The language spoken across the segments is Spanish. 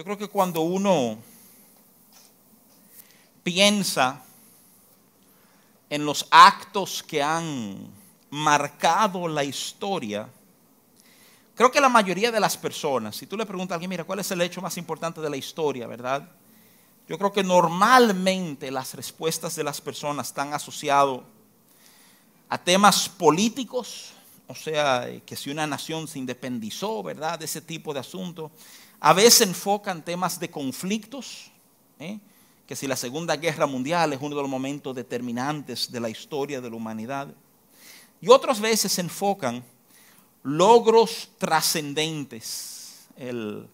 Yo creo que cuando uno piensa en los actos que han marcado la historia, creo que la mayoría de las personas, si tú le preguntas a alguien, mira, ¿cuál es el hecho más importante de la historia, verdad? Yo creo que normalmente las respuestas de las personas están asociadas a temas políticos, o sea, que si una nación se independizó, ¿verdad? Ese tipo de asuntos. A veces enfocan temas de conflictos, ¿eh? que si la Segunda Guerra Mundial es uno de los momentos determinantes de la historia de la humanidad. Y otras veces enfocan logros trascendentes. El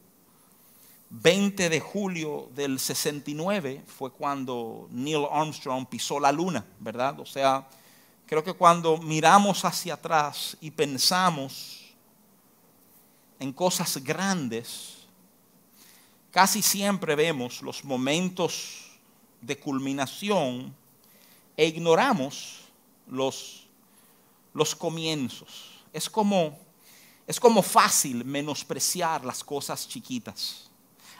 20 de julio del 69 fue cuando Neil Armstrong pisó la luna, ¿verdad? O sea, creo que cuando miramos hacia atrás y pensamos en cosas grandes, casi siempre vemos los momentos de culminación e ignoramos los, los comienzos. Es como, es como fácil menospreciar las cosas chiquitas.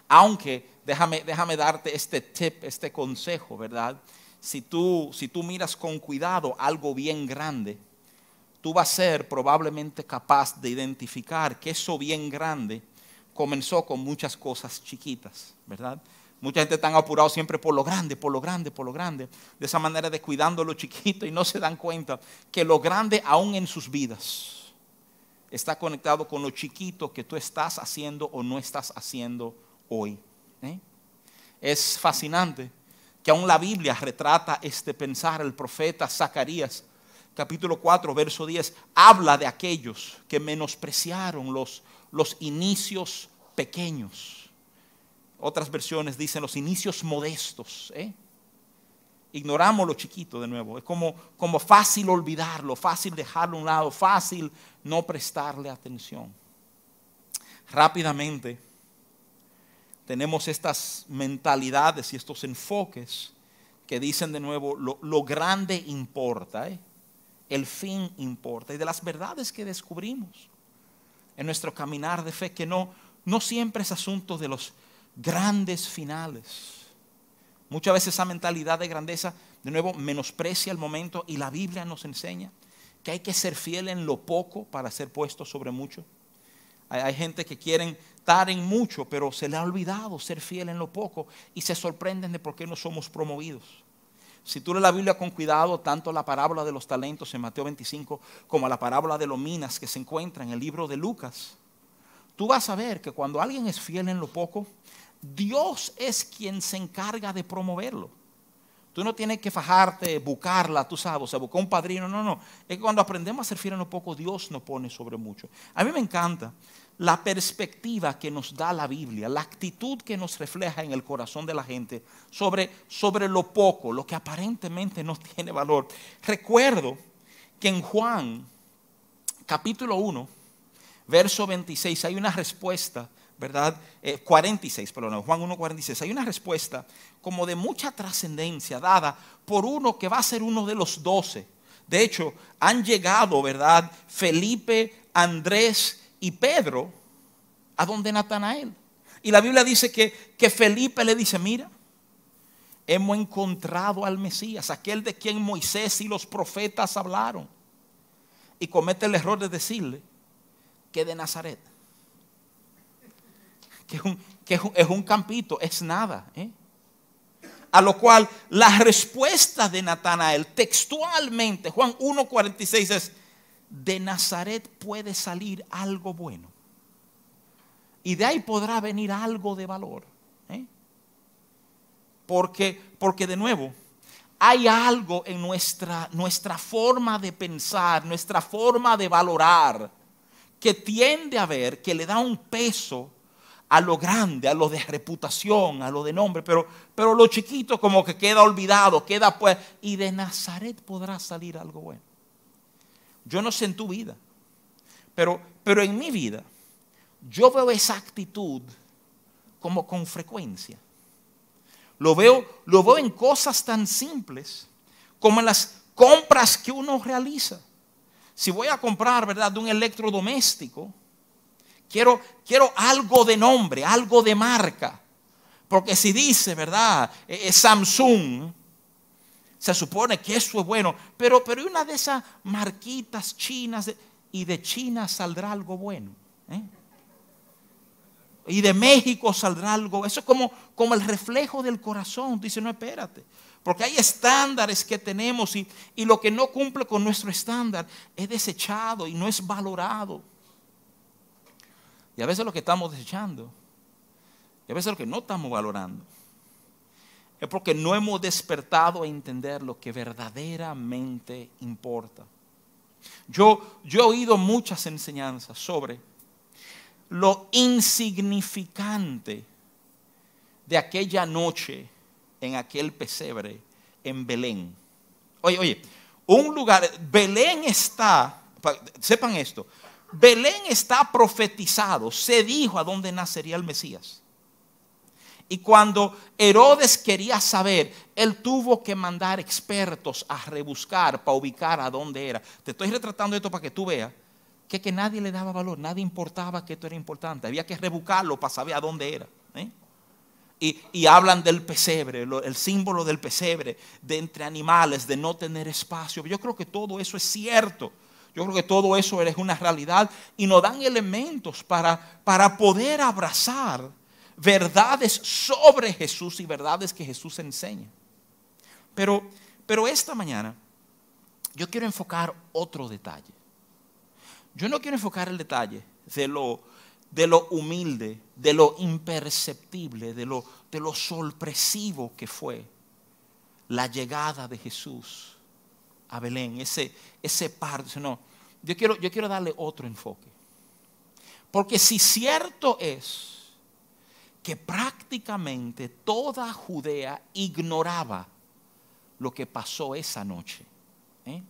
Aunque, déjame, déjame darte este tip, este consejo, ¿verdad? Si tú, si tú miras con cuidado algo bien grande, tú vas a ser probablemente capaz de identificar que eso bien grande comenzó con muchas cosas chiquitas, ¿verdad? Mucha gente está apurado siempre por lo grande, por lo grande, por lo grande. De esa manera descuidando lo chiquito y no se dan cuenta que lo grande aún en sus vidas está conectado con lo chiquito que tú estás haciendo o no estás haciendo hoy. ¿eh? Es fascinante que aún la Biblia retrata este pensar. El profeta Zacarías, capítulo 4, verso 10, habla de aquellos que menospreciaron los, los inicios pequeños otras versiones dicen los inicios modestos. ¿eh? Ignoramos lo chiquito de nuevo. Es como, como fácil olvidarlo, fácil dejarlo a un lado, fácil no prestarle atención. Rápidamente tenemos estas mentalidades y estos enfoques que dicen de nuevo, lo, grande importa, ¿eh? el fin importa. Y de las verdades que descubrimos en nuestro caminar de fe, que no, no siempre es asunto de los grandes finales. Muchas veces esa mentalidad de grandeza, de nuevo, menosprecia el momento y la Biblia nos enseña que hay que ser fiel en lo poco para ser puesto sobre mucho. Hay, gente que quieren estar en mucho, pero se le ha olvidado ser fiel en lo poco y se sorprenden de por qué no somos promovidos. Si tú lees la Biblia con cuidado, tanto la parábola de los talentos en Mateo 25 como la parábola de los minas que se encuentra en el libro de Lucas, tú vas a ver que cuando alguien es fiel en lo poco, Dios es quien se encarga de promoverlo. Tú no tienes que fajarte, buscarla, tú sabes, o sea, buscar un padrino. No, no. Es que cuando aprendemos a ser fieles en lo poco, Dios nos pone sobre mucho. A mí me encanta la perspectiva que nos da la Biblia, la actitud que nos refleja en el corazón de la gente sobre, sobre lo poco, lo que aparentemente no tiene valor. Recuerdo que en Juan, capítulo 1, verso 26, hay una respuesta ¿verdad? 46, eh, perdón, Juan 1.46. Hay una respuesta como de mucha trascendencia dada por uno que va a ser uno de los doce. De hecho, han llegado, ¿verdad? Felipe, Andrés y Pedro a donde Natanael. Y la Biblia dice que, que Felipe le dice, mira, hemos encontrado al Mesías, aquel de quien Moisés y los profetas hablaron. Y comete el error de decirle que de Nazaret que es un, campito, es nada. ¿eh? A lo cual la respuesta de Natanael textualmente, Juan 1.46 es, de Nazaret puede salir algo bueno. Y de ahí podrá venir algo de valor. ¿eh? Porque, porque de nuevo, hay algo en nuestra, nuestra forma de pensar, nuestra forma de valorar, que tiende a ver, que le da un peso a lo grande, a lo de reputación, a lo de nombre, pero, pero lo chiquito como que queda olvidado, queda pues, y de Nazaret podrá salir algo bueno. Yo no sé en tu vida, pero, pero en mi vida, yo veo esa actitud como con frecuencia. Lo veo, lo veo en cosas tan simples como en las compras que uno realiza. Si voy a comprar, ¿verdad?, de un electrodoméstico, quiero, quiero algo de nombre, algo de marca. Porque si dice, ¿verdad? Es Samsung, se supone que eso es bueno, pero, pero una de esas marquitas chinas, y de China saldrá algo bueno. ¿eh? Y de México saldrá algo. Eso es como, como el reflejo del corazón. Dice, no, espérate. Porque hay estándares que tenemos y, y lo que no cumple con nuestro estándar es desechado y no es valorado. Y a veces lo que estamos desechando, y a veces lo que no estamos valorando, es porque no hemos despertado a entender lo que verdaderamente importa. Yo, yo he oído muchas enseñanzas sobre lo insignificante de aquella noche en aquel pesebre en Belén. Oye, oye, un lugar, Belén está, sepan esto, Belén está profetizado, se dijo a dónde nacería el Mesías. Y cuando Herodes quería saber, él tuvo que mandar expertos a rebuscar para ubicar a dónde era. Te estoy retratando esto para que tú veas que, que nadie le daba valor, nadie importaba que esto era importante. Había que rebuscarlo para saber a dónde era. ¿eh? Y, y, hablan del pesebre, el símbolo del pesebre, de entre animales, de no tener espacio. Yo creo que todo eso es cierto. Yo creo que todo eso es una realidad y nos dan elementos para, para poder abrazar verdades sobre Jesús y verdades que Jesús enseña. Pero, pero esta mañana yo quiero enfocar otro detalle. Yo no quiero enfocar el detalle de lo, de lo humilde, de lo imperceptible, de lo, de lo sorpresivo que fue la llegada de Jesús a Belén, ese, ese. No, yo quiero, yo quiero darle otro enfoque. Porque si cierto es que prácticamente toda Judea ignoraba lo que pasó esa noche. ¿eh?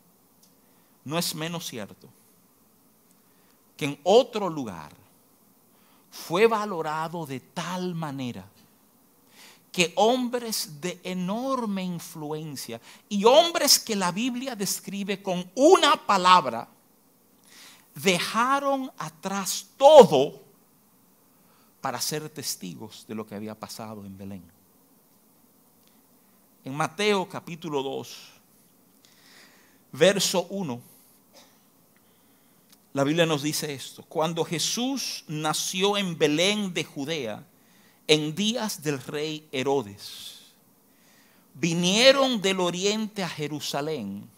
No es menos cierto que en otro lugar fue valorado de tal manera que hombres de enorme influencia y hombres que la Biblia describe con una palabra, dejaron atrás todo para ser testigos de lo que había pasado en Belén. En Mateo capítulo 2, verso 1, la Biblia nos dice esto. Cuando Jesús nació en Belén de Judea, en días del rey Herodes, vinieron del oriente a Jerusalén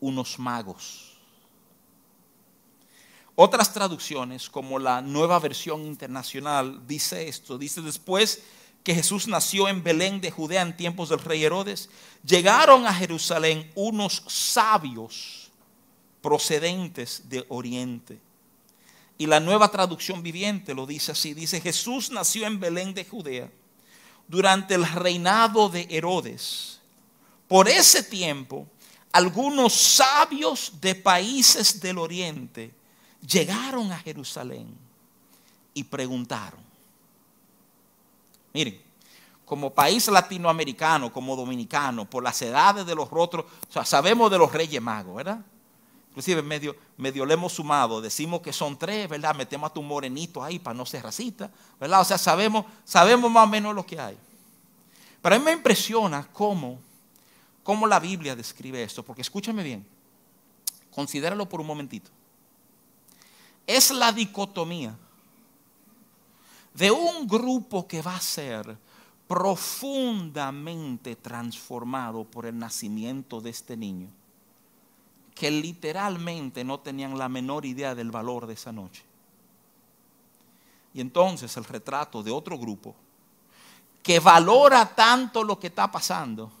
unos magos otras traducciones, como la nueva versión internacional, dice esto. Dice después que Jesús nació en Belén de Judea en tiempos del rey Herodes, llegaron a Jerusalén unos sabios procedentes de Oriente. Y la nueva traducción viviente lo dice así. Dice, Jesús nació en Belén de Judea durante el reinado de Herodes. Por ese tiempo, algunos sabios de países del Oriente llegaron a Jerusalén y preguntaron. Miren, como país latinoamericano, como dominicano, por las edades de los rostros, sabemos de los reyes magos, ¿verdad? Inclusive medio, medio le hemos sumado, decimos que son tres, ¿verdad? Metemos a tu morenito ahí para no ser racista, ¿verdad? O sea, sabemos, sabemos más o menos lo que hay. Pero a mí me impresiona cómo, cómo la Biblia describe esto, porque escúchame bien, considéralo por un momentito es la dicotomía de un grupo que va a ser profundamente transformado por el nacimiento de este niño, que literalmente no tenían la menor idea del valor de esa noche. Y entonces el retrato de otro grupo que valora tanto lo que está pasando,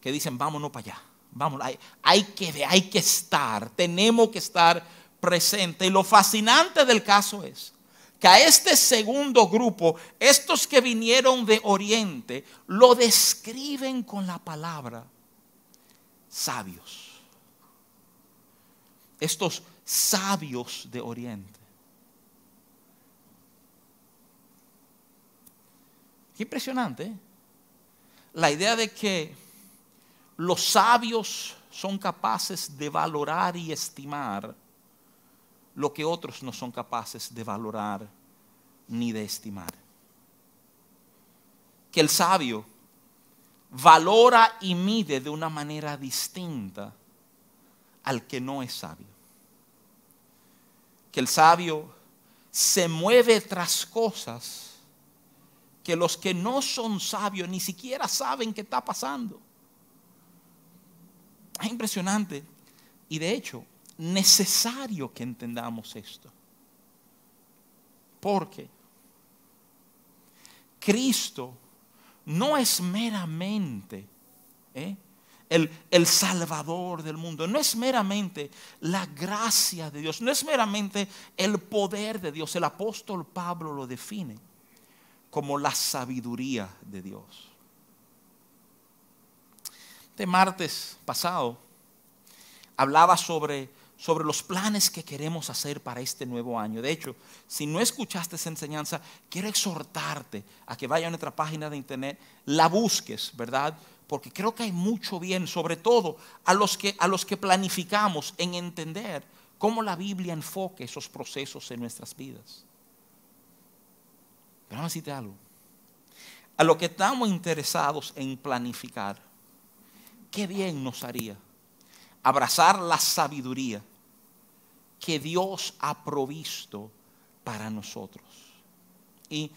que dicen, vámonos para allá, vámonos, hay, hay que, hay que estar, tenemos que estar presente. Y lo fascinante del caso es que a este segundo grupo, estos que vinieron de Oriente, lo describen con la palabra sabios. Estos sabios de Oriente. Qué impresionante. ¿eh? La idea de que los sabios son capaces de valorar y estimar lo que otros no son capaces de valorar ni de estimar. Que el sabio valora y mide de una manera distinta al que no es sabio. Que el sabio se mueve tras cosas que los que no son sabios ni siquiera saben qué está pasando. Es impresionante y de hecho necesario que entendamos esto. Porque Cristo no es meramente ¿eh? El, el, Salvador del mundo, no es meramente la gracia de Dios, no es meramente el poder de Dios. El apóstol Pablo lo define como la sabiduría de Dios. Este martes pasado hablaba sobre sobre los planes que queremos hacer para este nuevo año. De hecho, si no escuchaste esa enseñanza, quiero exhortarte a que vaya a nuestra página de internet, la busques, ¿verdad? Porque creo que hay mucho bien, sobre todo a los que, a los que planificamos en entender cómo la Biblia enfoque esos procesos en nuestras vidas. Pero vamos a decirte algo. A lo que estamos interesados en planificar, qué bien nos haría abrazar la sabiduría que Dios ha provisto para nosotros. Y,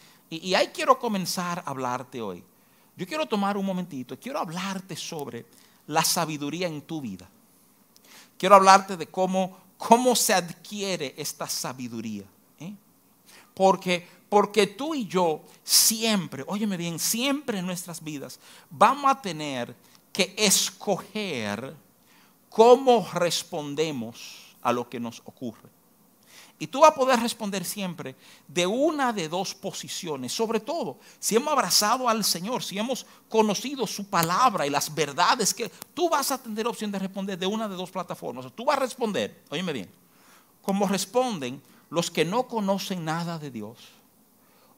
ahí quiero comenzar a hablarte hoy. Yo quiero tomar un momentito, quiero hablarte sobre la sabiduría en tu vida. Quiero hablarte de cómo, cómo se adquiere esta sabiduría. ¿eh? Porque, porque tú y yo siempre, óyeme bien, siempre en nuestras vidas vamos a tener que escoger cómo respondemos a lo que nos ocurre. Y tú vas a poder responder siempre de una de dos posiciones, sobre todo si hemos abrazado al Señor, si hemos conocido su palabra y las verdades que tú vas a tener opción de responder de una de dos plataformas. Tú vas a responder, óyeme bien, como responden los que no conocen nada de Dios.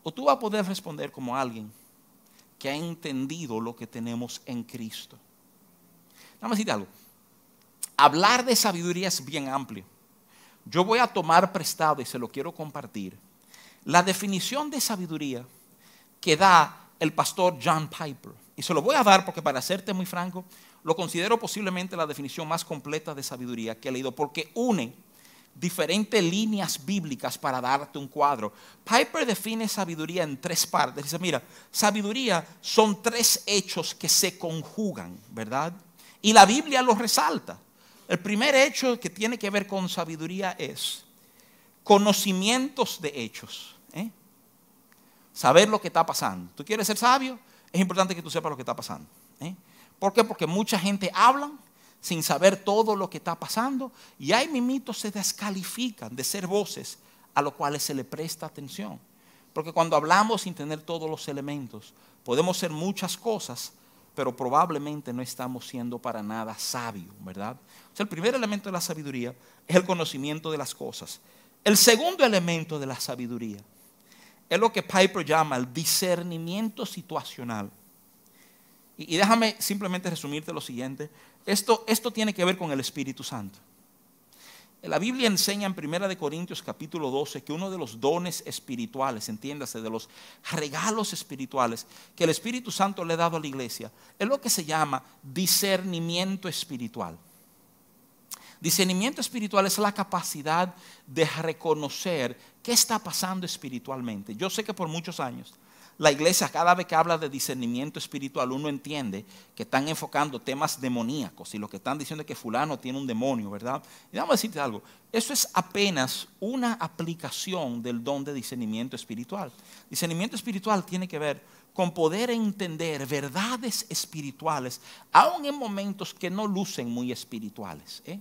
O tú vas a poder responder como alguien que ha entendido lo que tenemos en Cristo. Vamos a decir algo hablar de sabiduría es bien amplio. Yo voy a tomar prestado y se lo quiero compartir. La definición de sabiduría que da el pastor John Piper. Y se lo voy a dar porque para serte muy franco, lo considero posiblemente la definición más completa de sabiduría que he leído porque une diferentes líneas bíblicas para darte un cuadro. Piper define sabiduría en tres partes. Dice, mira, sabiduría son tres hechos que se conjugan, ¿verdad? Y la Biblia los resalta. El primer hecho que tiene que ver con sabiduría es conocimientos de hechos. ¿eh? Saber lo que está pasando. ¿Tú quieres ser sabio? Es importante que tú sepas lo que está pasando. ¿eh? ¿Por qué? Porque mucha gente habla sin saber todo lo que está pasando y hay mimitos se descalifican de ser voces a los cuales se le presta atención. Porque cuando hablamos sin tener todos los elementos, podemos ser muchas cosas, pero probablemente no estamos siendo para nada sabios, ¿verdad? O sea, el primer elemento de la sabiduría es el conocimiento de las cosas. El segundo elemento de la sabiduría es lo que Piper llama el discernimiento situacional. Y, déjame simplemente resumirte lo siguiente. Esto, esto tiene que ver con el Espíritu Santo. La Biblia enseña en 1 Corintios capítulo 12 que uno de los dones espirituales, entiéndase, de los regalos espirituales que el Espíritu Santo le ha dado a la iglesia, es lo que se llama discernimiento espiritual. Discernimiento espiritual es la capacidad de reconocer qué está pasando espiritualmente. Yo sé que por muchos años la iglesia cada vez que habla de discernimiento espiritual, uno entiende que están enfocando temas demoníacos y lo que están diciendo es que fulano tiene un demonio, ¿verdad? Y vamos a decirte algo, eso es apenas una aplicación del don de discernimiento espiritual. Discernimiento espiritual tiene que ver con poder entender verdades espirituales, aun en momentos que no lucen muy espirituales. ¿eh?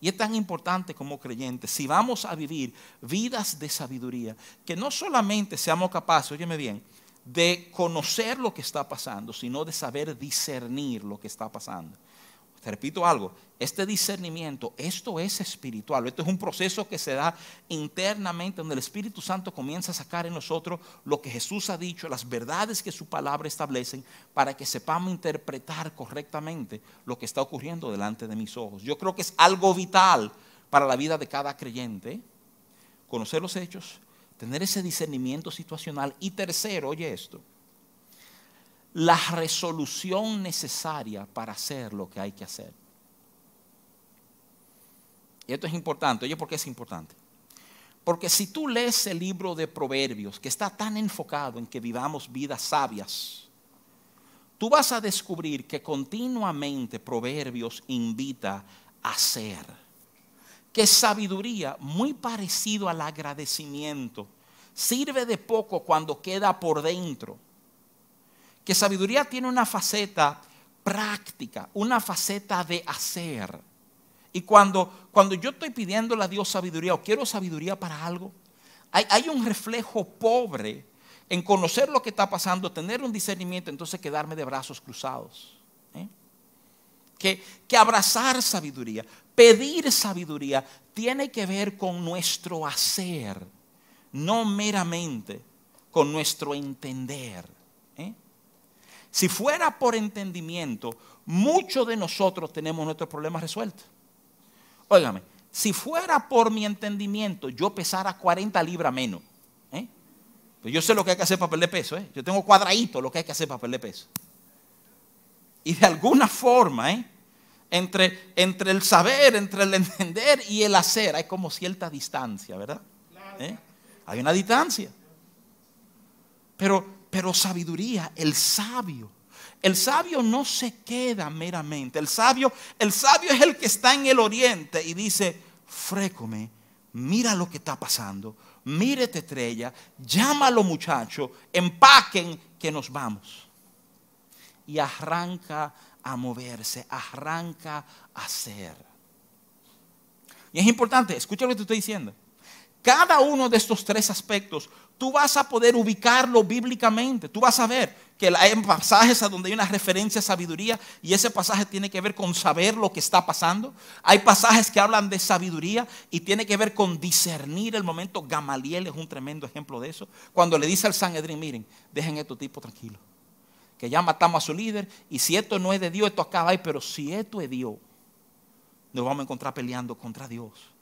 Y es tan importante como creyentes, si vamos a vivir vidas de sabiduría, que no solamente seamos capaces, óyeme bien, de conocer lo que está pasando, sino de saber discernir lo que está pasando. Te repito algo, este discernimiento, esto es espiritual, esto es un proceso que se da internamente donde el Espíritu Santo comienza a sacar en nosotros lo que Jesús ha dicho, las verdades que su palabra establecen, para que sepamos interpretar correctamente lo que está ocurriendo delante de mis ojos. Yo creo que es algo vital para la vida de cada creyente. Conocer los hechos, tener ese discernimiento situacional. Y tercero, oye esto, la resolución necesaria para hacer lo que hay que hacer. Y esto es importante. Oye, ¿por qué es importante? Porque si tú lees el libro de Proverbios, que está tan enfocado en que vivamos vidas sabias, tú vas a descubrir que continuamente Proverbios invita a hacer. Que sabiduría, muy parecido al agradecimiento, sirve de poco cuando queda por dentro. Que sabiduría tiene una faceta práctica, una faceta de hacer. Y cuando, cuando yo estoy pidiéndole a Dios sabiduría o quiero sabiduría para algo, hay, hay un reflejo pobre en conocer lo que está pasando, tener un discernimiento, entonces quedarme de brazos cruzados. ¿eh? Que, que abrazar sabiduría, pedir sabiduría, tiene que ver con nuestro hacer, no meramente con nuestro entender. Si fuera por entendimiento, muchos de nosotros tenemos nuestros problemas resueltos. Óigame, si fuera por mi entendimiento, yo pesara 40 libras menos. ¿eh? Pues yo sé lo que hay que hacer para perder peso. ¿eh? Yo tengo cuadradito lo que hay que hacer para perder peso. Y de alguna forma, ¿eh? entre, entre el saber, entre el entender y el hacer, hay como cierta distancia, ¿verdad? ¿Eh? Hay una distancia. Pero, pero sabiduría, el sabio el sabio no se queda meramente. El sabio, el sabio es el que está en el oriente y dice, frécome, mira lo que está pasando, mírete estrella, llámalo muchacho, empaquen que nos vamos. Y arranca a moverse, arranca a hacer. Y es importante, escucha lo que te estoy diciendo. Cada uno de estos tres aspectos, tú vas a poder ubicarlo bíblicamente. Tú vas a ver que hay pasajes a donde hay una referencia a sabiduría y ese pasaje tiene que ver con saber lo que está pasando. Hay pasajes que hablan de sabiduría y tiene que ver con discernir el momento. Gamaliel es un tremendo ejemplo de eso. Cuando le dice al Sanedrín, miren, dejen a estos tipos tranquilos. Que ya matamos a su líder y si esto no es de Dios, esto acaba ahí. Pero si esto es Dios, nos vamos a encontrar peleando contra Dios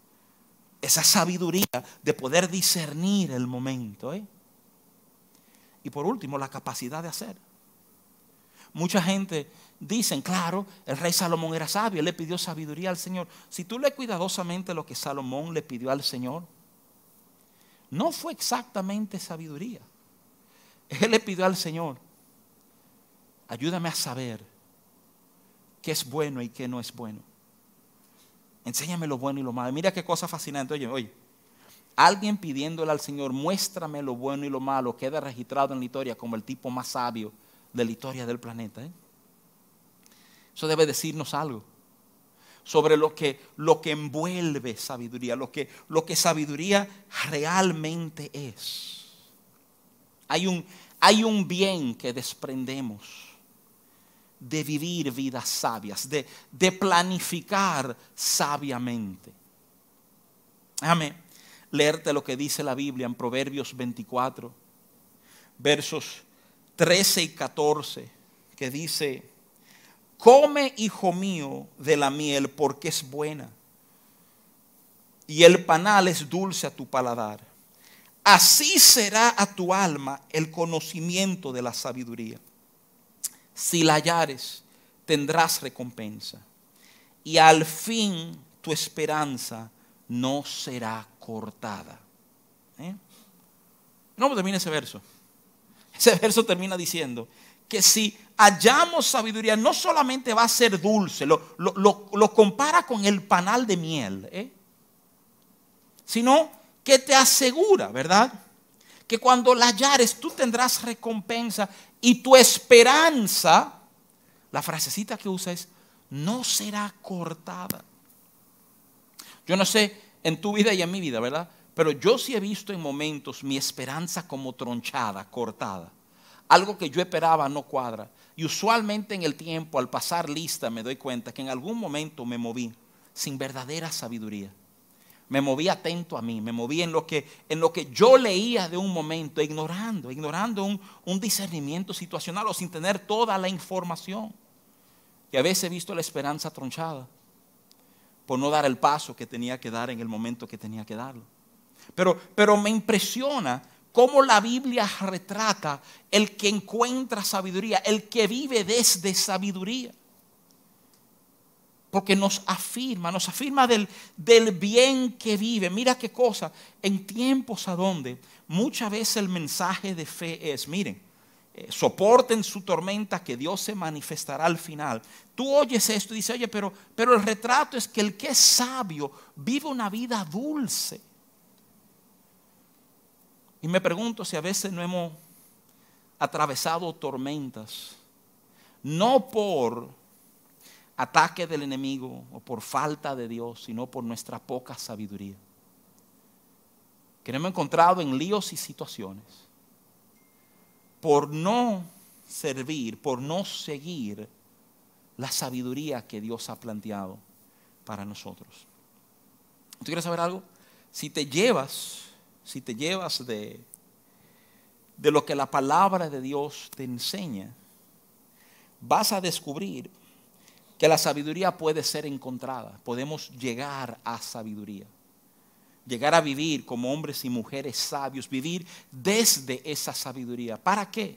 esa sabiduría de poder discernir el momento. ¿eh? Y por último, la capacidad de hacer. Mucha gente dicen, claro, el rey Salomón era sabio, él le pidió sabiduría al Señor. Si tú lees cuidadosamente lo que Salomón le pidió al Señor, no fue exactamente sabiduría. Él le pidió al Señor, ayúdame a saber qué es bueno y qué no es bueno. Enséñame lo bueno y lo malo. Mira qué cosa fascinante. Oye, oye. Alguien pidiéndole al Señor, muéstrame lo bueno y lo malo, queda registrado en la historia como el tipo más sabio de la historia del planeta. ¿eh? Eso debe decirnos algo sobre lo que, lo que envuelve sabiduría, lo que, lo que sabiduría realmente es. Hay un, hay un bien que desprendemos de vivir vidas sabias, de, de planificar sabiamente. Déjame leerte lo que dice la Biblia en Proverbios 24, versos 13 y 14, que dice, come, hijo mío, de la miel porque es buena, y el panal es dulce a tu paladar. Así será a tu alma el conocimiento de la sabiduría si la hallares, tendrás recompensa. Y al fin tu esperanza no será cortada. ¿Eh? No termina ese verso. Ese verso termina diciendo que si hallamos sabiduría, no solamente va a ser dulce, lo, lo, compara con el panal de miel, ¿eh? sino que te asegura, ¿verdad? Que cuando la hallares tú tendrás recompensa y tu esperanza, la frasecita que usa es, no será cortada. Yo no sé en tu vida y en mi vida, ¿verdad? Pero yo sí he visto en momentos mi esperanza como tronchada, cortada. Algo que yo esperaba no cuadra. Y usualmente en el tiempo, al pasar lista, me doy cuenta que en algún momento me moví sin verdadera sabiduría me moví atento a mí, me moví en lo que, en lo que yo leía de un momento, ignorando, ignorando un, un discernimiento situacional o sin tener toda la información. Y a veces he visto la esperanza tronchada. por no dar el paso que tenía que dar en el momento que tenía que darlo. Pero, pero me impresiona cómo la Biblia retrata el que encuentra sabiduría, el que vive desde sabiduría. Porque nos afirma, nos afirma del, del bien que vive. Mira qué cosa, en tiempos a donde muchas veces el mensaje de fe es, miren, eh, soporten su tormenta que Dios se manifestará al final. Tú oyes esto y dices, oye, pero, pero el retrato es que el que es sabio vive una vida dulce. Y me pregunto si a veces no hemos atravesado tormentas, no por ataque del enemigo o por falta de Dios, sino por nuestra poca sabiduría. Que nos hemos encontrado en líos y situaciones por no servir, por no seguir la sabiduría que Dios ha planteado para nosotros. ¿Tú quieres saber algo? Si te llevas si te llevas de, de lo que la palabra de Dios te enseña, vas a descubrir que la sabiduría puede ser encontrada. Podemos llegar a sabiduría. Llegar a vivir como hombres y mujeres sabios, vivir desde esa sabiduría. ¿Para qué?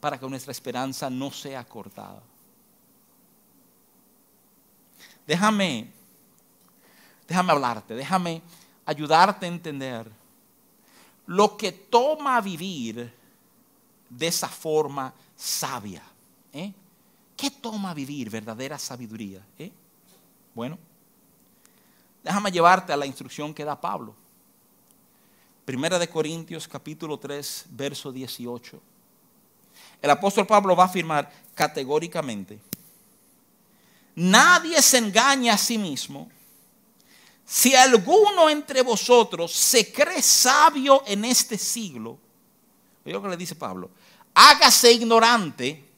Para que nuestra esperanza no sea cortada. Déjame, déjame hablarte, déjame ayudarte a entender lo que toma vivir de esa forma sabia. ¿eh? ¿Qué toma vivir verdadera sabiduría? ¿eh? Bueno, déjame llevarte a la instrucción que da Pablo. Primera de Corintios capítulo 3, verso 18. El apóstol Pablo va a afirmar categóricamente, nadie se engaña a sí mismo si alguno entre vosotros se cree sabio en este siglo, oye lo que le dice Pablo, hágase ignorante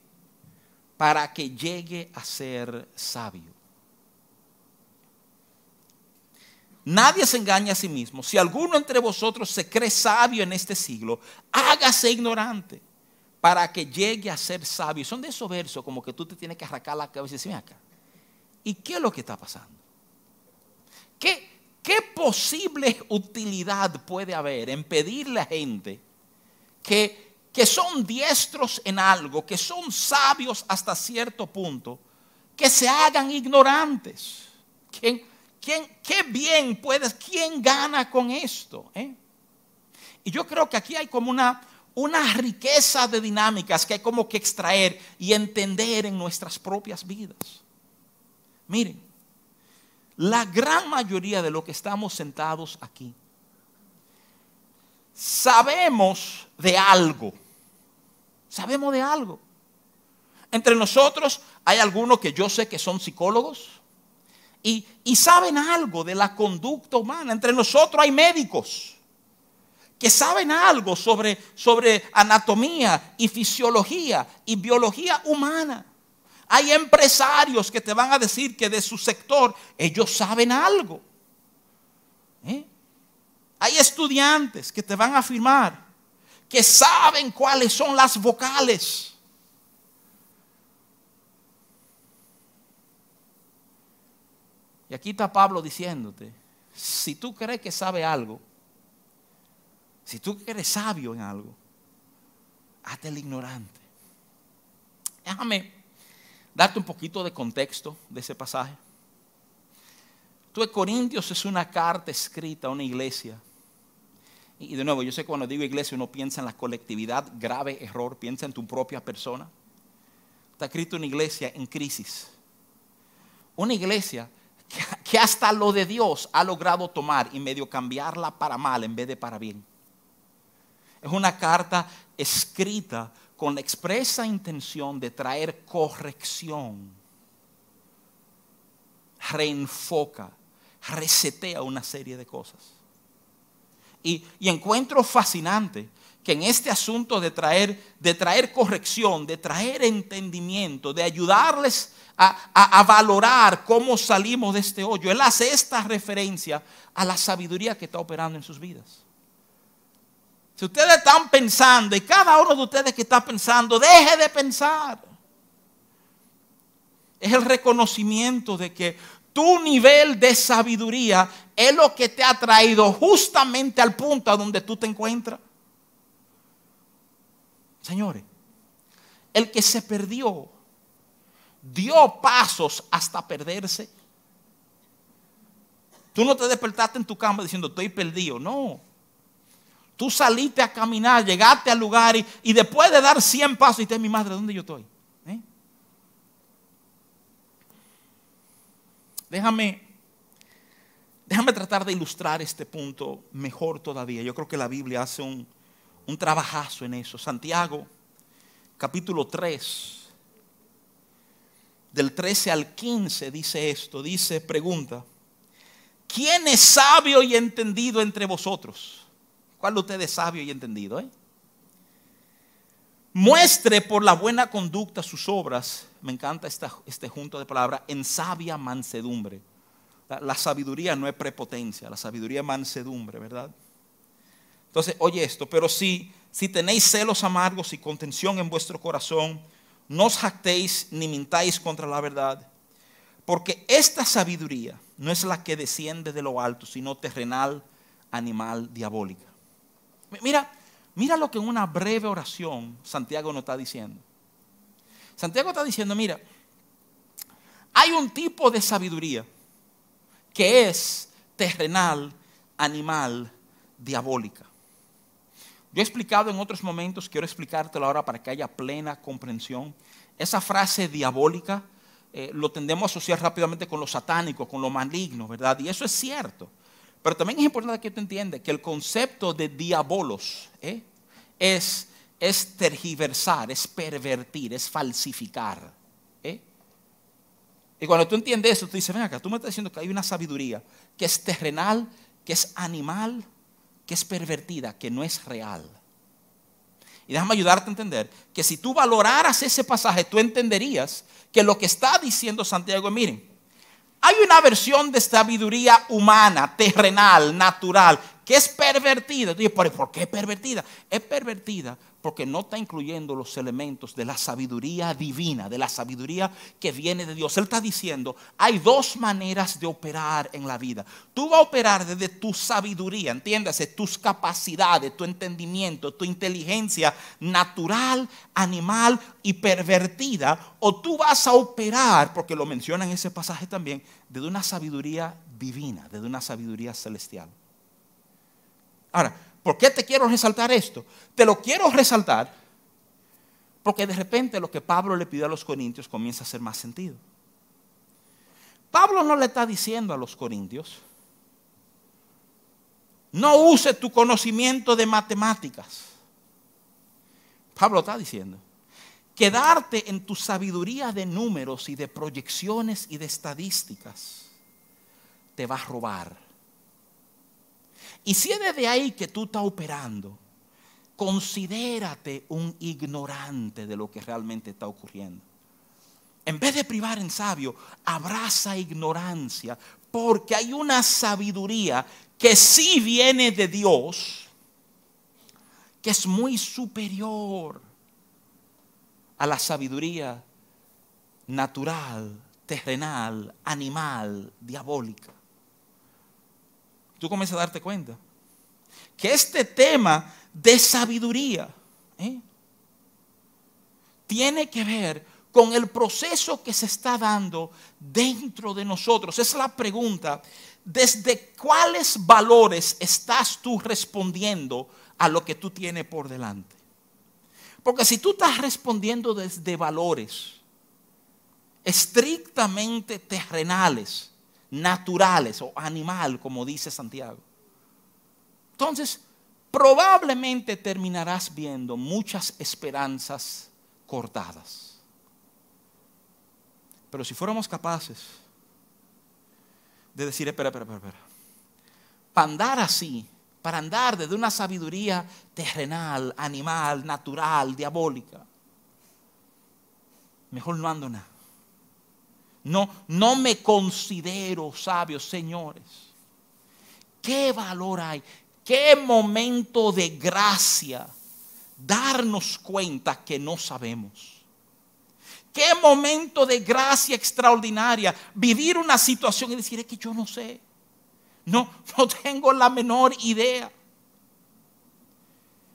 para que llegue a ser sabio. Nadie se engaña a sí mismo. Si alguno entre vosotros se cree sabio en este siglo, hágase ignorante para que llegue a ser sabio. Son de esos versos como que tú te tienes que arrancar la cabeza y decir, acá, ¿y qué es lo que está pasando? ¿Qué, posible utilidad puede haber en pedirle a gente que, que son diestros en algo, que son sabios hasta cierto punto, que se hagan ignorantes? ¿Quién, quién, ¿Qué bien puedes, quién gana con esto? Eh? Y yo creo que aquí hay como una, una riqueza de dinámicas que hay como que extraer y entender en nuestras propias vidas. Miren, la gran mayoría de los que estamos sentados aquí sabemos de algo. Sabemos de algo. Entre nosotros hay algunos que yo sé que son psicólogos y, saben algo de la conducta humana. Entre nosotros hay médicos que saben algo sobre, anatomía y fisiología y biología humana. Hay empresarios que te van a decir que de su sector ellos saben algo. ¿Eh? Hay estudiantes que te van a afirmar que saben cuáles son las vocales. Y aquí está Pablo diciéndote, si tú crees que sabe algo, si tú eres sabio en algo, hazte el ignorante. Déjame darte un poquito de contexto de ese pasaje. Tú Corintios es una carta escrita a una iglesia. Y de nuevo, yo sé que cuando digo iglesia uno piensa en la colectividad, grave error, piensa en tu propia persona. Está escrito una iglesia en crisis. Una iglesia que, hasta lo de Dios ha logrado tomar y medio cambiarla para mal en vez de para bien. Es una carta escrita con la expresa intención de traer corrección, reenfoca, resetea una serie de cosas. Y, encuentro fascinante que en este asunto de traer, de traer corrección, de traer entendimiento, de ayudarles a, a, valorar cómo salimos de este hoyo, él hace esta referencia a la sabiduría que está operando en sus vidas. Si ustedes están pensando, y cada uno de ustedes que está pensando, deje de pensar. Es el reconocimiento de que Tu nivel de sabiduría es lo que te ha traído justamente al punto a donde tú te encuentras. Señores, el que se perdió dio pasos hasta perderse. Tú no te despertaste en tu cama diciendo estoy perdido, no. Tú saliste a caminar, llegaste al lugar y, después de dar 100 pasos, y te mi madre, ¿dónde yo estoy? ¿Eh? Déjame, déjame tratar de ilustrar este punto mejor todavía. Yo creo que la Biblia hace un, un trabajazo en eso. Santiago, capítulo 3, del 13 al 15 dice esto, dice, pregunta, ¿quién es sabio y entendido entre vosotros? ¿Cuál de ustedes es sabio y entendido? Eh? Muestre por la buena conducta sus obras, me encanta este junto de palabras, en sabia mansedumbre. La, la sabiduría no es prepotencia, la sabiduría es mansedumbre, ¿verdad? Entonces, oye esto, pero si, si tenéis celos amargos y contención en vuestro corazón, no os jactéis ni mintáis contra la verdad, porque esta sabiduría no es la que desciende de lo alto, sino terrenal, animal, diabólica. Mira, mira lo que en una breve oración Santiago nos está diciendo. Santiago está diciendo, mira, hay un tipo de sabiduría que es terrenal, animal, diabólica. Yo he explicado en otros momentos, quiero explicártelo ahora para que haya plena comprensión. Esa frase diabólica eh, lo tendemos a asociar rápidamente con lo satánico, con lo maligno, ¿verdad? Y eso es cierto. Pero también es importante que tú entiendas que el concepto de diabolos ¿eh? es, es tergiversar, es pervertir, es falsificar. ¿eh? Y cuando tú entiendes eso, tú dices, ven acá, tú me estás diciendo que hay una sabiduría que es terrenal, que es animal, que es pervertida, que no es real. Y déjame ayudarte a entender que si tú valoraras ese pasaje, tú entenderías que lo que está diciendo Santiago, miren, hay una versión de sabiduría humana, terrenal, natural, que es pervertida. ¿por qué pervertida? Es pervertida porque no está incluyendo los elementos de la sabiduría divina, de la sabiduría que viene de Dios. Él está diciendo, hay dos maneras de operar en la vida. Tú vas a operar desde tu sabiduría, entiéndase, tus capacidades, tu entendimiento, tu inteligencia natural, animal y pervertida, o tú vas a operar, porque lo menciona en ese pasaje también, desde una sabiduría divina, desde una sabiduría celestial. Ahora, ¿Por qué te quiero resaltar esto? Te lo quiero resaltar porque de repente lo que Pablo le pidió a los corintios comienza a hacer más sentido. Pablo no le está diciendo a los corintios, no use tu conocimiento de matemáticas. Pablo está diciendo, quedarte en tu sabiduría de números y de proyecciones y de estadísticas te va a robar y si es desde ahí que tú estás operando, considérate un ignorante de lo que realmente está ocurriendo. En vez de privar en sabio, abraza ignorancia, porque hay una sabiduría que sí viene de Dios, que es muy superior a la sabiduría natural, terrenal, animal, diabólica tú comienzas a darte cuenta que este tema de sabiduría ¿eh? tiene que ver con el proceso que se está dando dentro de nosotros. Es la pregunta. ¿Desde cuáles valores estás tú respondiendo a lo que tú tienes por delante? Porque si tú estás respondiendo desde valores estrictamente terrenales, naturales o animal, como dice Santiago. Entonces, probablemente terminarás viendo muchas esperanzas cortadas. Pero si fuéramos capaces de decir, espera, espera, espera, espera, para andar así, para andar desde una sabiduría terrenal, animal, natural, diabólica, mejor no ando nada. No, no me considero sabio, señores. ¿Qué valor hay? ¿Qué momento de gracia darnos cuenta que no sabemos? Qué momento de gracia extraordinaria. Vivir una situación y decir, es que yo no sé. No, no tengo la menor idea.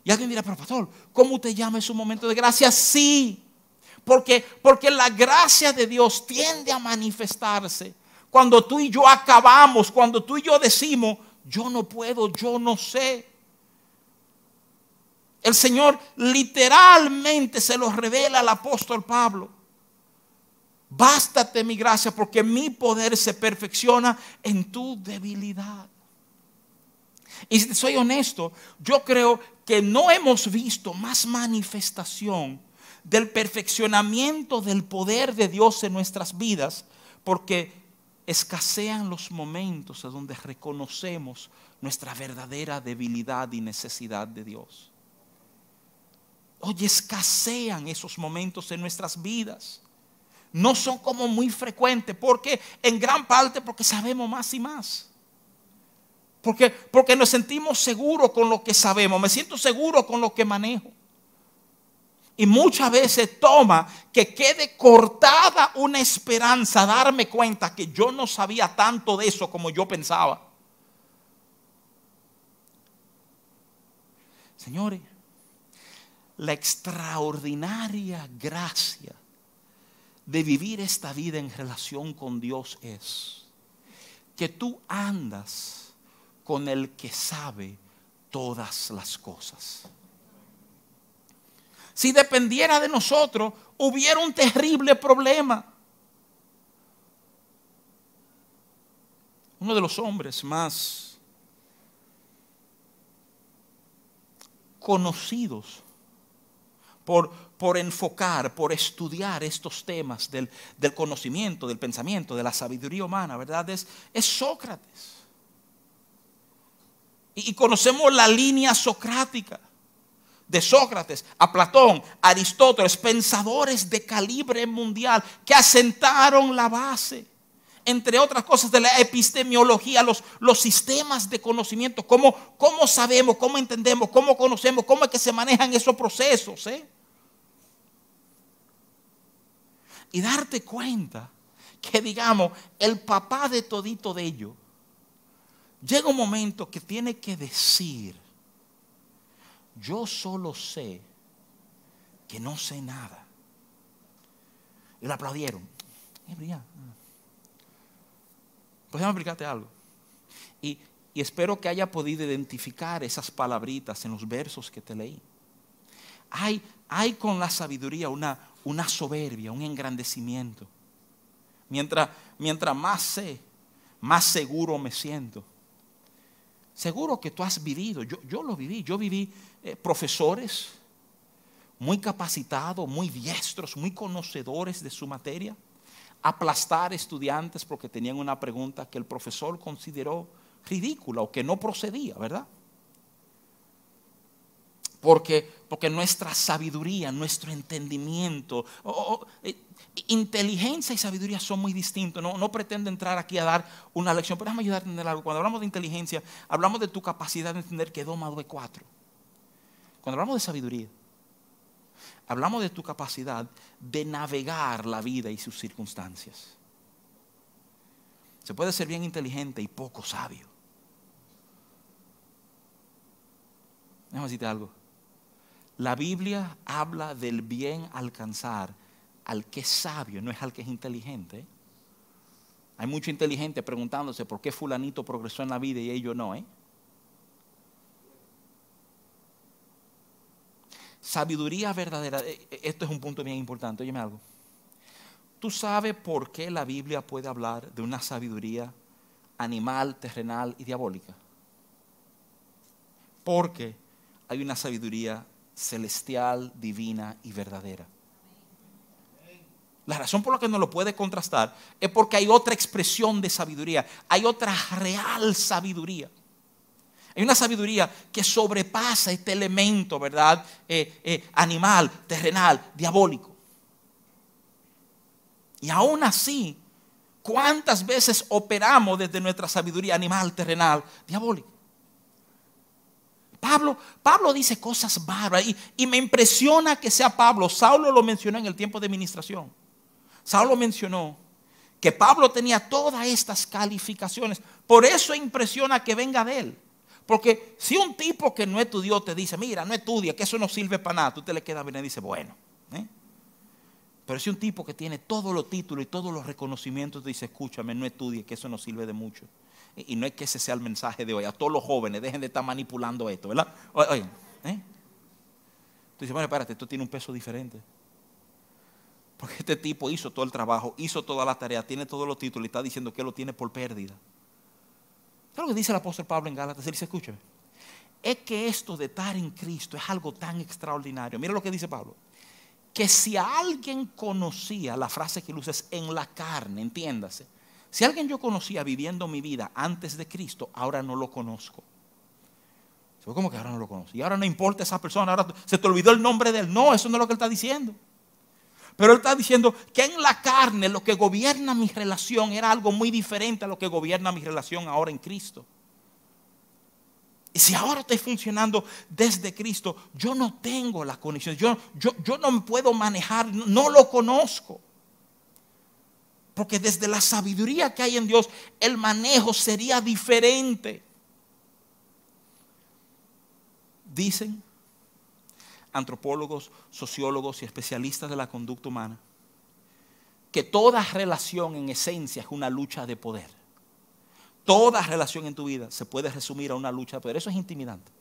Y alguien dirá, pero pastor, ¿cómo usted llama ese momento de gracia? Sí, porque, porque la gracia de Dios tiende a manifestarse cuando tú y yo acabamos, cuando tú y yo decimos, yo no puedo, yo no sé. El Señor literalmente se lo revela al apóstol Pablo. Bástate mi gracia porque mi poder se perfecciona en tu debilidad. Y si soy honesto, yo creo que no hemos visto más manifestación del perfeccionamiento del poder de Dios en nuestras vidas porque escasean los momentos en donde reconocemos nuestra verdadera debilidad y necesidad de Dios. Oye, escasean esos momentos en nuestras vidas. No son como muy frecuentes, porque en gran parte porque sabemos más y más. Porque, porque nos sentimos seguros con lo que sabemos. Me siento seguro con lo que manejo. Y muchas veces toma que quede cortada una esperanza, darme cuenta que yo no sabía tanto de eso como yo pensaba. Señores, la extraordinaria gracia de vivir esta vida en relación con Dios es que tú andas con el que sabe todas las cosas. Si dependiera de nosotros, hubiera un terrible problema. Uno de los hombres más conocidos por, por enfocar, por estudiar estos temas del, conocimiento, del pensamiento, de la sabiduría humana, ¿verdad? Es, es Sócrates. Y conocemos la línea socrática de Sócrates a Platón, Aristóteles, pensadores de calibre mundial que asentaron la base, entre otras cosas, de la epistemiología, los, los sistemas de conocimiento, cómo, cómo sabemos, cómo entendemos, cómo conocemos, cómo es que se manejan esos procesos. ¿eh? y darte cuenta que digamos, el papá de todito de ellos, llega un momento que tiene que decir, yo solo sé que no sé nada. Y le aplaudieron. Pues déjame explicarte algo. Y, y espero que haya podido identificar esas palabritas en los versos que te leí. Hay, hay con la sabiduría una, una soberbia, un engrandecimiento. Mientras, mientras más sé, más seguro me siento. Seguro que tú has vivido, yo, yo lo viví, yo viví eh, profesores muy capacitados, muy diestros, muy conocedores de su materia, aplastar estudiantes porque tenían una pregunta que el profesor consideró ridícula o que no procedía, ¿verdad? Porque, porque nuestra sabiduría, nuestro entendimiento, eh, inteligencia y sabiduría son muy distintos. No, pretendo entrar aquí a dar una lección, pero déjame ayudar a entender algo. Cuando hablamos de inteligencia, hablamos de tu capacidad de entender que 2 más 2 es 4. Cuando hablamos de sabiduría, hablamos de tu capacidad de navegar la vida y sus circunstancias. Se puede ser bien inteligente y poco sabio. Déjame decirte algo. La Biblia habla del bien alcanzar al que es sabio, no es al que es inteligente. Hay mucho inteligente preguntándose por qué fulanito progresó en la vida y ellos no, ¿eh? Sabiduría verdadera, eh, eh, esto es un punto bien importante, óyeme algo. ¿Tú sabes por qué la Biblia puede hablar de una sabiduría animal, terrenal y diabólica? Porque hay una sabiduría celestial, divina y verdadera. La razón por la que no lo puede contrastar es porque hay otra expresión de sabiduría, hay otra real sabiduría. Hay una sabiduría que sobrepasa este elemento, ¿verdad? Eh, eh, animal, terrenal, diabólico. Y aún así, ¿cuántas veces operamos desde nuestra sabiduría animal, terrenal, diabólica? Pablo, Pablo dice cosas bárbaras y, y, me impresiona que sea Pablo. Saulo lo mencionó en el tiempo de ministración. Saulo mencionó que Pablo tenía todas estas calificaciones. Por eso impresiona que venga de él. Porque si un tipo que no estudió te dice, mira, no estudia, que eso no sirve para nada, tú te le quedas bien y dices, bueno. ¿eh? Pero si un tipo que tiene todos los títulos y todos los reconocimientos te dice, escúchame, no estudie, que eso no sirve de mucho. Y, no es que ese sea el mensaje de hoy. A todos los jóvenes, dejen de estar manipulando esto, ¿verdad? Oye, ¿eh? Tú dices, bueno, espérate, esto tiene un peso diferente. Porque este tipo hizo todo el trabajo, hizo toda la tarea, tiene todos los títulos y está diciendo que lo tiene por pérdida. ¿Sabes lo que dice el apóstol Pablo en Gálatas? Él dice, escúchame, es que esto de estar en Cristo es algo tan extraordinario. Mira lo que dice Pablo. Que si alguien conocía, la frase que luces en la carne, entiéndase. Si alguien yo conocía viviendo mi vida antes de Cristo, ahora no lo conozco. ¿Cómo que ahora no lo conozco? Y ahora no importa esa persona, ahora se te olvidó el nombre de él. No, eso no es lo que él está diciendo. Pero él está diciendo que en la carne lo que gobierna mi relación era algo muy diferente a lo que gobierna mi relación ahora en Cristo. Y si ahora estoy funcionando desde Cristo, yo no tengo la conexión, yo, yo, yo no puedo manejar, no lo conozco. Porque desde la sabiduría que hay en Dios, el manejo sería diferente. Dicen antropólogos, sociólogos y especialistas de la conducta humana, que toda relación en esencia es una lucha de poder. Toda relación en tu vida se puede resumir a una lucha de poder. Eso es intimidante.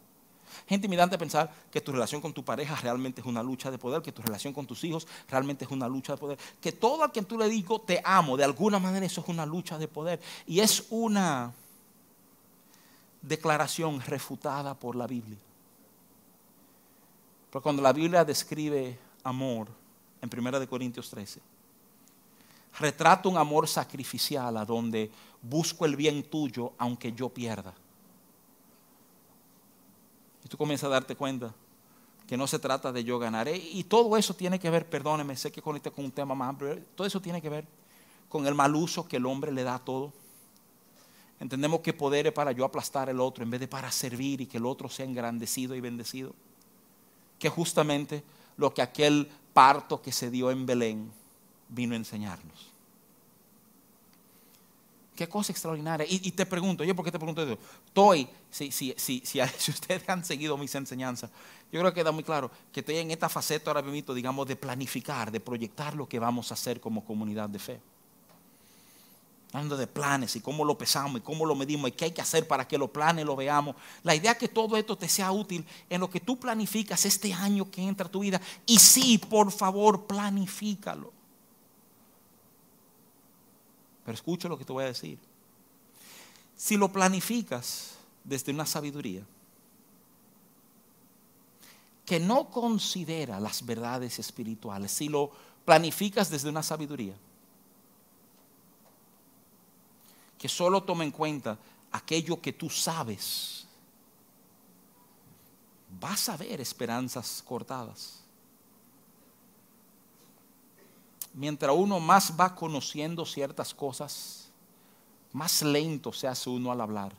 Es intimidante pensar que tu relación con tu pareja realmente es una lucha de poder, que tu relación con tus hijos realmente es una lucha de poder, que todo a quien tú le digo te amo, de alguna manera eso es una lucha de poder. Y es una declaración refutada por la Biblia. Pero cuando la Biblia describe amor en 1 Corintios 13, retrata un amor sacrificial a donde busco el bien tuyo aunque yo pierda. Y tú comienzas a darte cuenta que no se trata de yo ganar. Y todo eso tiene que ver, perdóneme, sé que conecta con un tema más amplio, todo eso tiene que ver con el mal uso que el hombre le da a todo. Entendemos que poder es para yo aplastar el otro en vez de para servir y que el otro sea engrandecido y bendecido que justamente lo que aquel parto que se dio en Belén vino a enseñarnos. Qué cosa extraordinaria. Y, te pregunto, yo por qué te pregunto eso. Estoy, si, si, si, si, ustedes han seguido mis enseñanzas, yo creo que queda muy claro que estoy en esta faceta ahora mismo, digamos, de planificar, de proyectar lo que vamos a hacer como comunidad de fe hablando de planes y cómo lo pesamos y cómo lo medimos y qué hay que hacer para que los planes lo veamos. La idea es que todo esto te sea útil en lo que tú planificas este año que entra a tu vida. Y sí, por favor, planifícalo. Pero escucha lo que te voy a decir. Si lo planificas desde una sabiduría que no considera las verdades espirituales, si lo planificas desde una sabiduría que solo tome en cuenta aquello que tú sabes, vas a ver esperanzas cortadas. Mientras uno más va conociendo ciertas cosas, más lento se hace uno al hablar.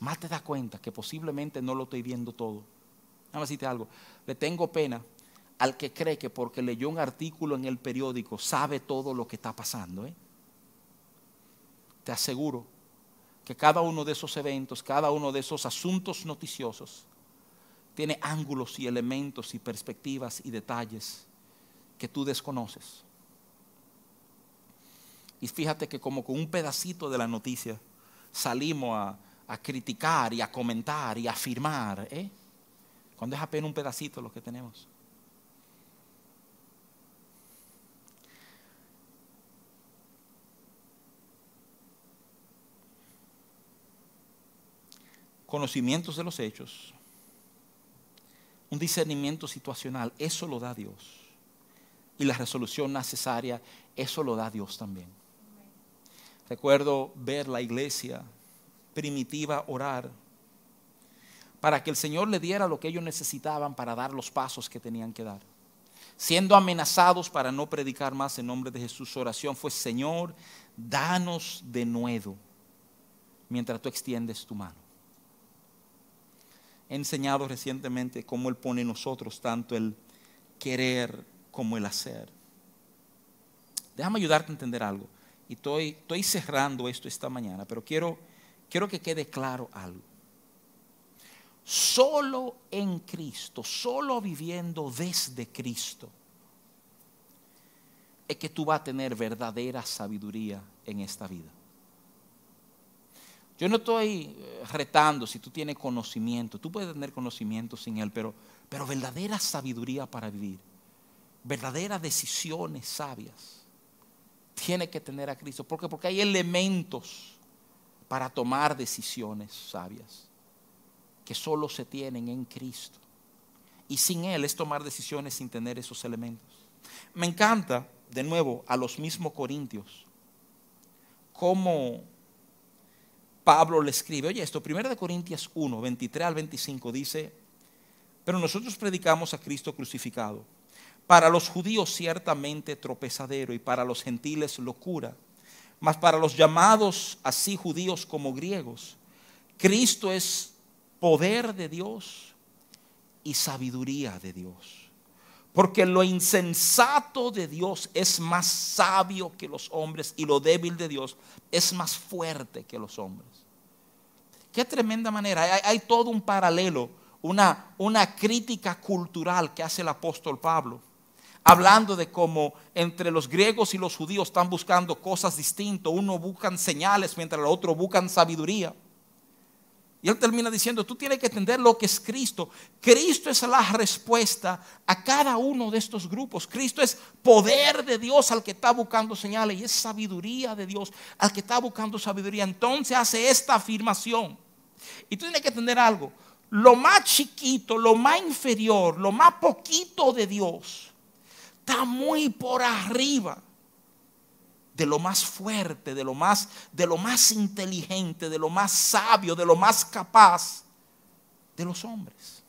Más te da cuenta que posiblemente no lo estoy viendo todo. Más decirte algo. Le tengo pena al que cree que porque leyó un artículo en el periódico sabe todo lo que está pasando. ¿eh? Te aseguro que cada uno de esos eventos, cada uno de esos asuntos noticiosos, tiene ángulos y elementos y perspectivas y detalles que tú desconoces. Y fíjate que como con un pedacito de la noticia salimos a, criticar y a comentar y a afirmar, ¿eh? cuando es apenas un pedacito lo que tenemos. Conocimientos de los hechos, un discernimiento situacional, eso lo da Dios. Y la resolución necesaria, eso lo da Dios también. Recuerdo ver la iglesia primitiva orar para que el Señor le diera lo que ellos necesitaban para dar los pasos que tenían que dar. Siendo amenazados para no predicar más en nombre de Jesús, su oración fue, Señor, danos de nuevo mientras tú extiendes tu mano he enseñado recientemente cómo Él pone en nosotros tanto el querer como el hacer. déjame ayudarte a entender algo. Y estoy, estoy cerrando esto esta mañana, pero quiero, quiero que quede claro algo. Solo en Cristo, solo viviendo desde Cristo, es que tú vas a tener verdadera sabiduría en esta vida. Yo no estoy eh, retando si tú tienes conocimiento, tú puedes tener conocimiento sin Él, pero, pero verdadera sabiduría para vivir, verdaderas decisiones sabias, tiene que tener a Cristo. ¿Por qué? Porque hay elementos para tomar decisiones sabias que solo se tienen en Cristo. Y sin Él es tomar decisiones sin tener esos elementos. Me encanta, de nuevo, a los mismos corintios, cómo Pablo le escribe, oye, esto, 1 Corintios 1, 23 al 25 dice, pero nosotros predicamos a Cristo crucificado. Para los judíos ciertamente tropezadero y para los gentiles locura, mas para los llamados así judíos como griegos, Cristo es poder de Dios y sabiduría de Dios. Porque lo insensato de Dios es más sabio que los hombres y lo débil de Dios es más fuerte que los hombres. Qué tremenda manera. Hay, todo un paralelo, una, una crítica cultural que hace el apóstol Pablo. Hablando de cómo entre los griegos y los judíos están buscando cosas distintas. Uno buscan señales mientras el otro buscan sabiduría. Y él termina diciendo, tú tienes que entender lo que es Cristo. Cristo es la respuesta a cada uno de estos grupos. Cristo es poder de Dios al que está buscando señales y es sabiduría de Dios al que está buscando sabiduría. Entonces hace esta afirmación. Y tú tienes que entender algo. Lo más chiquito, lo más inferior, lo más poquito de Dios está muy por arriba de lo más fuerte, de lo más, de lo más inteligente, de lo más sabio, de lo más capaz de los hombres.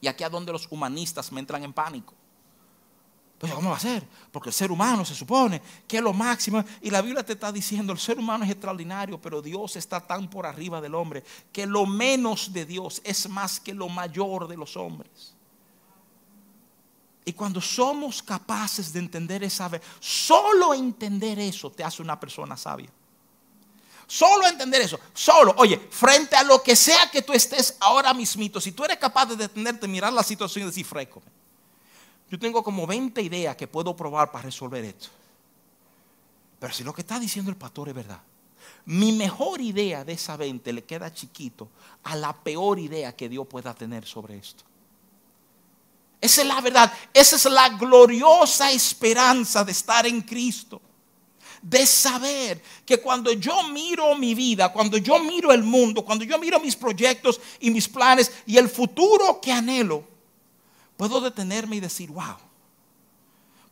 Y aquí es donde los humanistas me entran en pánico. Pues ¿cómo va a ser? Porque el ser humano se supone que es lo máximo. Y la Biblia te está diciendo, el ser humano es extraordinario, pero Dios está tan por arriba del hombre que lo menos de Dios es más que lo mayor de los hombres. Y cuando somos capaces de entender esa vez, solo entender eso te hace una persona sabia. Solo entender eso, solo, oye, frente a lo que sea que tú estés ahora mismito, si tú eres capaz de detenerte, mirar la situación y decir, fresco, yo tengo como 20 ideas que puedo probar para resolver esto. Pero si lo que está diciendo el pastor es verdad, mi mejor idea de esa 20 le queda chiquito a la peor idea que Dios pueda tener sobre esto. Esa es la verdad. Esa es la gloriosa esperanza de estar en Cristo. De saber que cuando yo miro mi vida, cuando yo miro el mundo, cuando yo miro mis proyectos y mis planes y el futuro que anhelo, puedo detenerme y decir, wow,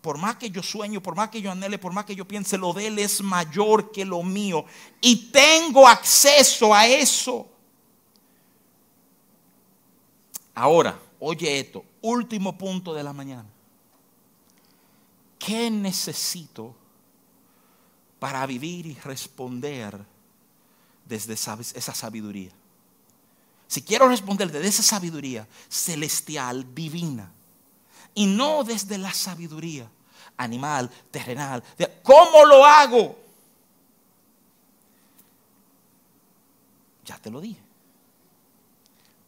por más que yo sueño, por más que yo anhele, por más que yo piense, lo de Él es mayor que lo mío. Y tengo acceso a eso. Ahora, oye esto, último punto de la mañana. ¿Qué necesito para vivir y responder desde esa sabiduría? Si quiero responder desde esa sabiduría celestial, divina, y no desde la sabiduría animal, terrenal, ¿cómo lo hago? Ya te lo dije.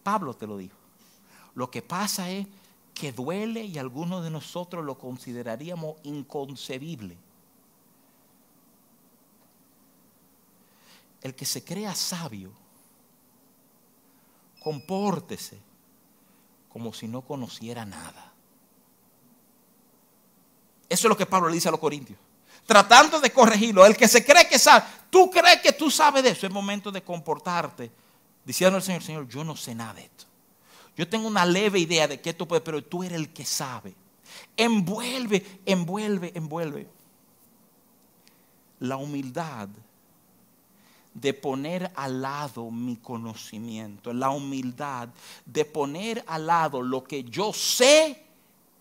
Pablo te lo dijo. Lo que pasa es que duele y algunos de nosotros lo consideraríamos inconcebible. El que se crea sabio, compórtese como si no conociera nada. Eso es lo que Pablo le dice a los corintios. Tratando de corregirlo. El que se cree que sabe, tú crees que tú sabes de eso. Es momento de comportarte. Diciendo al Señor, Señor, yo no sé nada de esto. Yo tengo una leve idea de que esto puede, pero tú eres el que sabe. Envuelve, envuelve, envuelve. La humildad de poner al lado mi conocimiento, la humildad de poner al lado lo que yo sé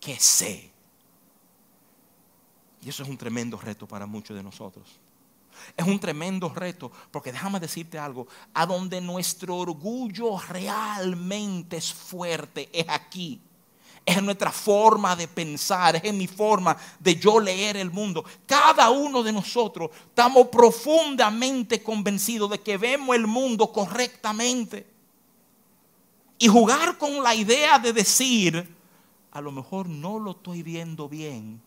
que sé. Y eso es un tremendo reto para muchos de nosotros. Es un tremendo reto, porque déjame decirte algo, a donde nuestro orgullo realmente es fuerte, es aquí, es en nuestra forma de pensar, es en mi forma de yo leer el mundo. Cada uno de nosotros estamos profundamente convencidos de que vemos el mundo correctamente. Y jugar con la idea de decir, a lo mejor no lo estoy viendo bien.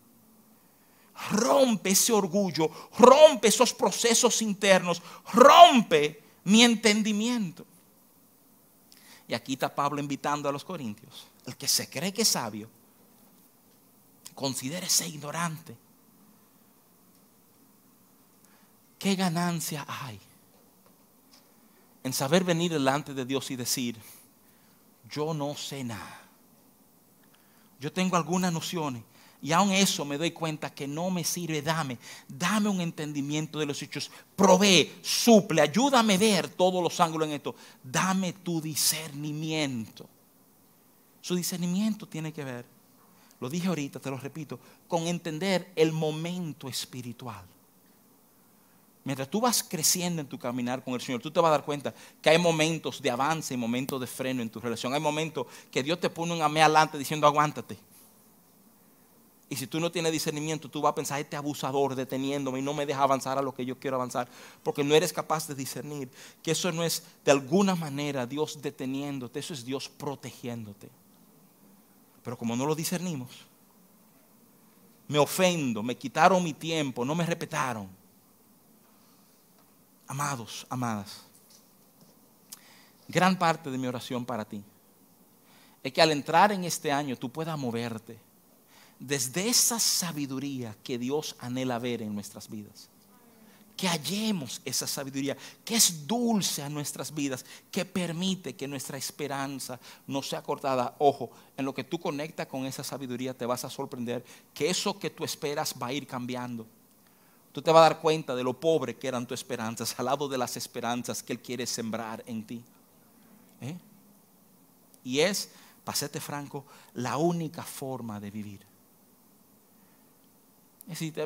Rompe ese orgullo, rompe esos procesos internos, rompe mi entendimiento. Y aquí está Pablo invitando a los corintios. El que se cree que es sabio, considérese ignorante. ¿Qué ganancia hay en saber venir delante de Dios y decir, yo no sé nada? Yo tengo algunas nociones, y aún eso me doy cuenta que no me sirve. Dame, dame un entendimiento de los hechos. Provee, suple, ayúdame a ver todos los ángulos en esto. Dame tu discernimiento. Su discernimiento tiene que ver, lo dije ahorita, te lo repito, con entender el momento espiritual. Mientras tú vas creciendo en tu caminar con el Señor, tú te vas a dar cuenta que hay momentos de avance y momentos de freno en tu relación. Hay momentos que Dios te pone un amé adelante diciendo aguántate y si tú no tienes discernimiento, tú vas a pensar, este abusador deteniéndome y no me deja avanzar a lo que yo quiero avanzar. Porque no eres capaz de discernir que eso no es de alguna manera Dios deteniéndote, eso es Dios protegiéndote. Pero como no lo discernimos, me ofendo, me quitaron mi tiempo, no me respetaron. Amados, amadas, gran parte de mi oración para ti es que al entrar en este año tú puedas moverte desde esa sabiduría que Dios anhela ver en nuestras vidas. Que hallemos esa sabiduría, que es dulce a nuestras vidas, que permite que nuestra esperanza no sea cortada. Ojo, en lo que tú conectas con esa sabiduría te vas a sorprender que eso que tú esperas va a ir cambiando. Tú te vas a dar cuenta de lo pobre que eran tus esperanzas al lado de las esperanzas que Él quiere sembrar en ti. ¿Eh? Y es, pasete franco, la única forma de vivir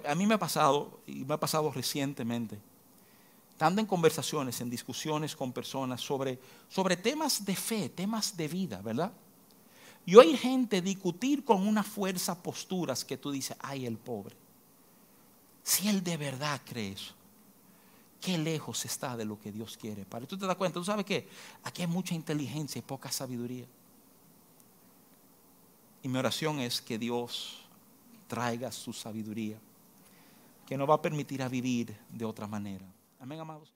a mí me ha pasado, y me ha pasado recientemente, estando en conversaciones, en discusiones con personas sobre, sobre temas de fe, temas de vida, ¿verdad? Y oír gente discutir con una fuerza posturas que tú dices, ay, el pobre. Si él de verdad cree eso, qué lejos está de lo que Dios quiere. Para tú te das cuenta, tú sabes qué, aquí hay mucha inteligencia y poca sabiduría. Y mi oración es que Dios traiga su sabiduría, que nos va a permitir a vivir de otra manera. Amén, amados.